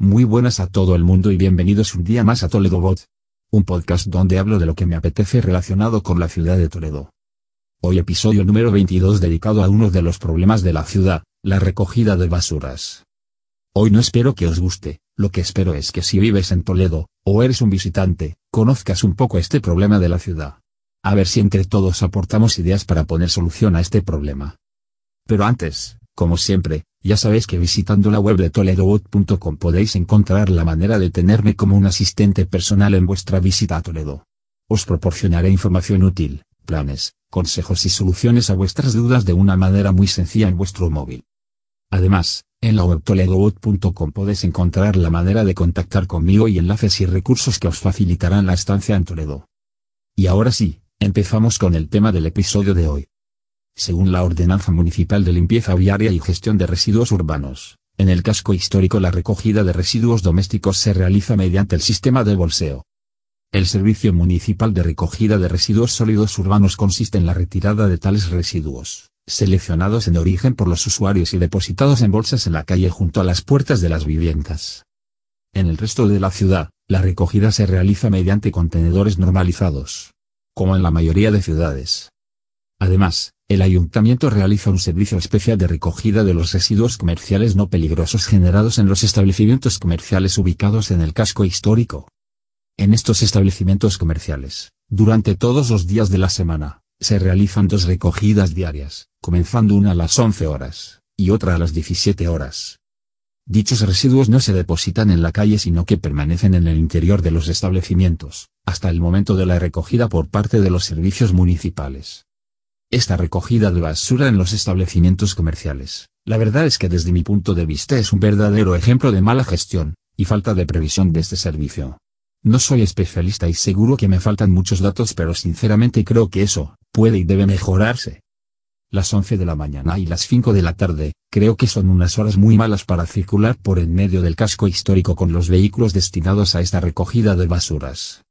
Muy buenas a todo el mundo y bienvenidos un día más a Toledo Bot. Un podcast donde hablo de lo que me apetece relacionado con la ciudad de Toledo. Hoy episodio número 22 dedicado a uno de los problemas de la ciudad, la recogida de basuras. Hoy no espero que os guste, lo que espero es que si vives en Toledo, o eres un visitante, conozcas un poco este problema de la ciudad. A ver si entre todos aportamos ideas para poner solución a este problema. Pero antes, como siempre, ya sabéis que visitando la web de toledobot.com podéis encontrar la manera de tenerme como un asistente personal en vuestra visita a Toledo. Os proporcionaré información útil, planes, consejos y soluciones a vuestras dudas de una manera muy sencilla en vuestro móvil. Además, en la web toledobot.com podéis encontrar la manera de contactar conmigo y enlaces y recursos que os facilitarán la estancia en Toledo. Y ahora sí, empezamos con el tema del episodio de hoy. Según la Ordenanza Municipal de Limpieza Viaria y Gestión de Residuos Urbanos, en el casco histórico la recogida de residuos domésticos se realiza mediante el sistema de bolseo. El Servicio Municipal de Recogida de Residuos Sólidos Urbanos consiste en la retirada de tales residuos, seleccionados en origen por los usuarios y depositados en bolsas en la calle junto a las puertas de las viviendas. En el resto de la ciudad, la recogida se realiza mediante contenedores normalizados, como en la mayoría de ciudades. Además, el ayuntamiento realiza un servicio especial de recogida de los residuos comerciales no peligrosos generados en los establecimientos comerciales ubicados en el casco histórico. En estos establecimientos comerciales, durante todos los días de la semana, se realizan dos recogidas diarias, comenzando una a las 11 horas, y otra a las 17 horas. Dichos residuos no se depositan en la calle sino que permanecen en el interior de los establecimientos, hasta el momento de la recogida por parte de los servicios municipales. Esta recogida de basura en los establecimientos comerciales, la verdad es que desde mi punto de vista es un verdadero ejemplo de mala gestión, y falta de previsión de este servicio. No soy especialista y seguro que me faltan muchos datos pero sinceramente creo que eso, puede y debe mejorarse. Las 11 de la mañana y las 5 de la tarde, creo que son unas horas muy malas para circular por en medio del casco histórico con los vehículos destinados a esta recogida de basuras.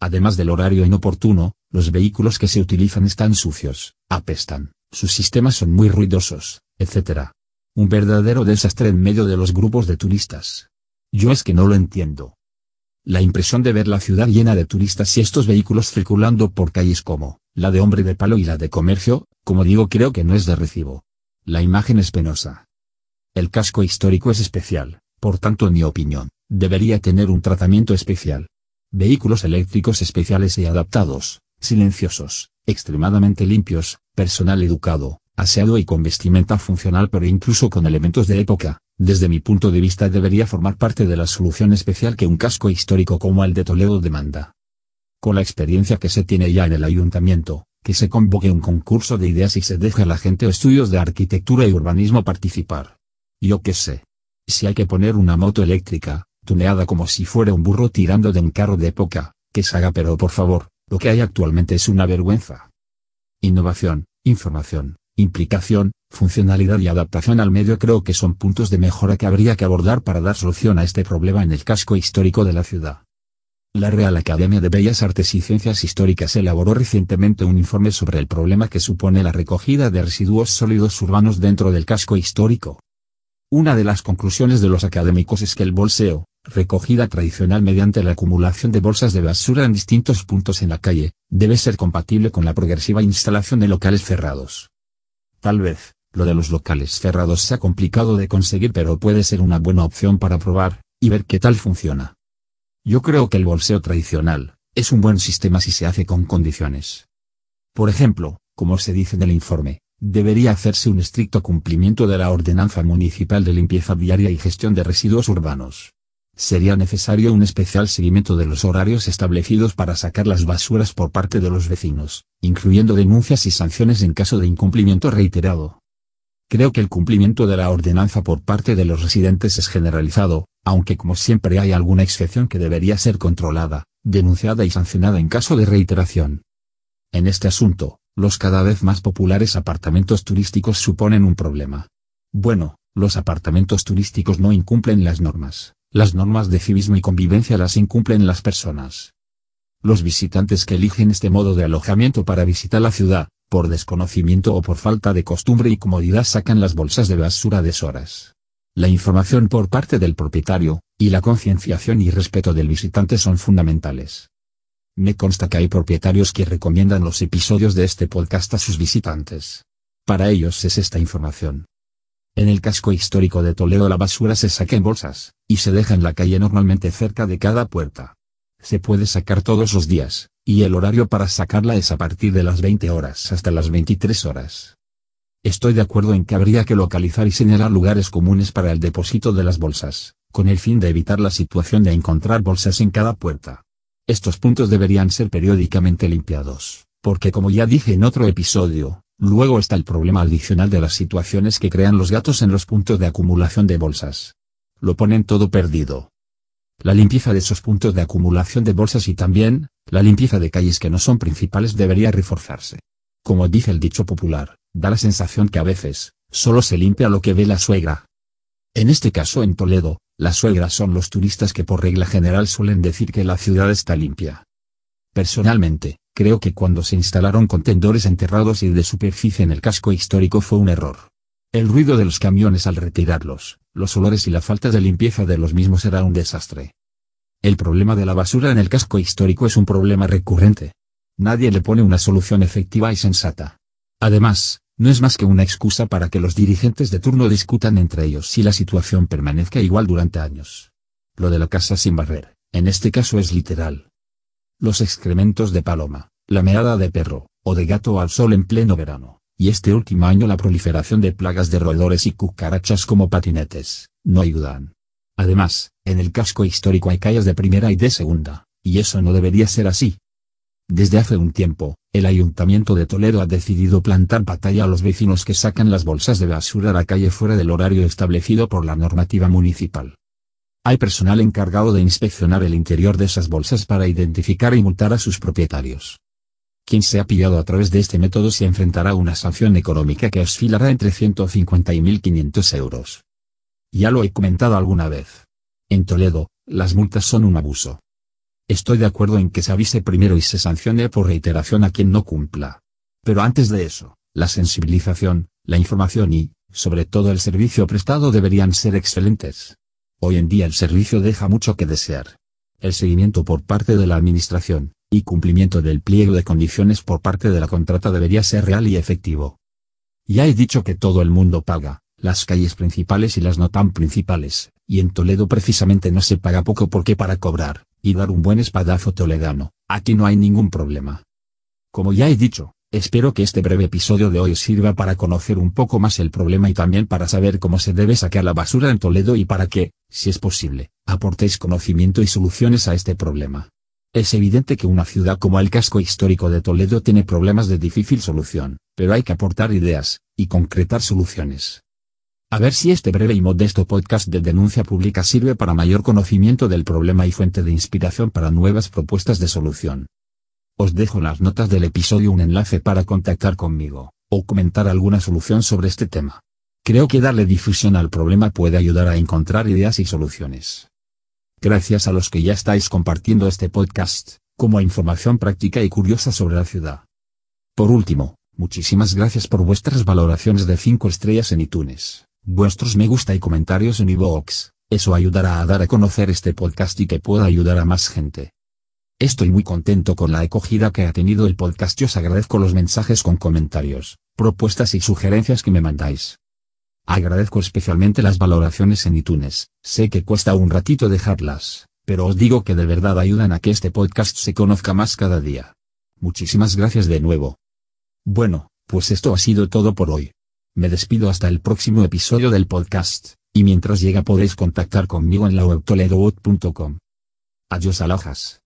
Además del horario inoportuno, los vehículos que se utilizan están sucios, apestan, sus sistemas son muy ruidosos, etc. Un verdadero desastre en medio de los grupos de turistas. Yo es que no lo entiendo. La impresión de ver la ciudad llena de turistas y estos vehículos circulando por calles como, la de hombre de palo y la de comercio, como digo creo que no es de recibo. La imagen es penosa. El casco histórico es especial, por tanto en mi opinión, debería tener un tratamiento especial. Vehículos eléctricos especiales y adaptados, silenciosos, extremadamente limpios, personal educado, aseado y con vestimenta funcional pero incluso con elementos de época, desde mi punto de vista debería formar parte de la solución especial que un casco histórico como el de Toledo demanda. Con la experiencia que se tiene ya en el ayuntamiento, que se convoque un concurso de ideas y se deje a la gente o estudios de arquitectura y urbanismo participar. Yo qué sé. Si hay que poner una moto eléctrica, tuneada como si fuera un burro tirando de un carro de época, que se haga pero por favor, lo que hay actualmente es una vergüenza. Innovación, información, implicación, funcionalidad y adaptación al medio creo que son puntos de mejora que habría que abordar para dar solución a este problema en el casco histórico de la ciudad. La Real Academia de Bellas Artes y Ciencias Históricas elaboró recientemente un informe sobre el problema que supone la recogida de residuos sólidos urbanos dentro del casco histórico. Una de las conclusiones de los académicos es que el bolseo, recogida tradicional mediante la acumulación de bolsas de basura en distintos puntos en la calle, debe ser compatible con la progresiva instalación de locales cerrados. Tal vez, lo de los locales cerrados sea complicado de conseguir pero puede ser una buena opción para probar, y ver qué tal funciona. Yo creo que el bolseo tradicional, es un buen sistema si se hace con condiciones. Por ejemplo, como se dice en el informe, debería hacerse un estricto cumplimiento de la Ordenanza Municipal de Limpieza Diaria y Gestión de Residuos Urbanos sería necesario un especial seguimiento de los horarios establecidos para sacar las basuras por parte de los vecinos, incluyendo denuncias y sanciones en caso de incumplimiento reiterado. Creo que el cumplimiento de la ordenanza por parte de los residentes es generalizado, aunque como siempre hay alguna excepción que debería ser controlada, denunciada y sancionada en caso de reiteración. En este asunto, los cada vez más populares apartamentos turísticos suponen un problema. Bueno, los apartamentos turísticos no incumplen las normas, las normas de civismo y convivencia las incumplen las personas. Los visitantes que eligen este modo de alojamiento para visitar la ciudad, por desconocimiento o por falta de costumbre y comodidad sacan las bolsas de basura a deshoras. La información por parte del propietario, Y la concienciación y respeto del visitante son fundamentales. Me consta que hay propietarios que recomiendan los episodios de este podcast a sus visitantes. Para ellos es esta información. En el casco histórico de Toledo la basura se saca en bolsas, y se deja en la calle normalmente cerca de cada puerta. Se puede sacar todos los días, y el horario para sacarla es a partir de las 20 horas hasta las 23 horas. Estoy de acuerdo en que habría que localizar y señalar lugares comunes para el depósito de las bolsas, con el fin de evitar la situación de encontrar bolsas en cada puerta. Estos puntos deberían ser periódicamente limpiados, porque como ya dije en otro episodio, Luego está el problema adicional de las situaciones que crean los gatos en los puntos de acumulación de bolsas. Lo ponen todo perdido. La limpieza de esos puntos de acumulación de bolsas y también, la limpieza de calles que no son principales debería reforzarse. Como dice el dicho popular, da la sensación que a veces, solo se limpia lo que ve la suegra. En este caso en Toledo, las suegras son los turistas que por regla general suelen decir que la ciudad está limpia. Personalmente, Creo que cuando se instalaron contendores enterrados y de superficie en el casco histórico fue un error. El ruido de los camiones al retirarlos, los olores y la falta de limpieza de los mismos era un desastre. El problema de la basura en el casco histórico es un problema recurrente. Nadie le pone una solución efectiva y sensata. Además, no es más que una excusa para que los dirigentes de turno discutan entre ellos si la situación permanezca igual durante años. Lo de la casa sin barrer, en este caso es literal los excrementos de paloma, la meada de perro, o de gato al sol en pleno verano, y este último año la proliferación de plagas de roedores y cucarachas como patinetes, no ayudan. Además, en el casco histórico hay calles de primera y de segunda, y eso no debería ser así. Desde hace un tiempo, el Ayuntamiento de Toledo ha decidido plantar batalla a los vecinos que sacan las bolsas de basura a la calle fuera del horario establecido por la normativa municipal. Hay personal encargado de inspeccionar el interior de esas bolsas para identificar y multar a sus propietarios. Quien se ha pillado a través de este método se enfrentará a una sanción económica que oscilará entre 150 y 1.500 euros. Ya lo he comentado alguna vez. En Toledo, las multas son un abuso. Estoy de acuerdo en que se avise primero y se sancione por reiteración a quien no cumpla. Pero antes de eso, la sensibilización, la información y, sobre todo el servicio prestado deberían ser excelentes. Hoy en día el servicio deja mucho que desear. El seguimiento por parte de la Administración, y cumplimiento del pliego de condiciones por parte de la contrata debería ser real y efectivo. Ya he dicho que todo el mundo paga, las calles principales y las no tan principales, y en Toledo precisamente no se paga poco porque para cobrar, y dar un buen espadazo toledano, aquí no hay ningún problema. Como ya he dicho, Espero que este breve episodio de hoy sirva para conocer un poco más el problema y también para saber cómo se debe sacar la basura en Toledo y para que, si es posible, aportéis conocimiento y soluciones a este problema. Es evidente que una ciudad como el casco histórico de Toledo tiene problemas de difícil solución, pero hay que aportar ideas, y concretar soluciones. A ver si este breve y modesto podcast de denuncia pública sirve para mayor conocimiento del problema y fuente de inspiración para nuevas propuestas de solución. Os dejo en las notas del episodio un enlace para contactar conmigo, o comentar alguna solución sobre este tema. Creo que darle difusión al problema puede ayudar a encontrar ideas y soluciones. Gracias a los que ya estáis compartiendo este podcast, como información práctica y curiosa sobre la ciudad. Por último, muchísimas gracias por vuestras valoraciones de 5 estrellas en iTunes, vuestros me gusta y comentarios en iVoox, eso ayudará a dar a conocer este podcast y que pueda ayudar a más gente. Estoy muy contento con la acogida que ha tenido el podcast y os agradezco los mensajes con comentarios, propuestas y sugerencias que me mandáis. Agradezco especialmente las valoraciones en iTunes, sé que cuesta un ratito dejarlas, pero os digo que de verdad ayudan a que este podcast se conozca más cada día. Muchísimas gracias de nuevo. Bueno, pues esto ha sido todo por hoy. Me despido hasta el próximo episodio del podcast, y mientras llega podéis contactar conmigo en la web toledobot.com. Adiós alojas.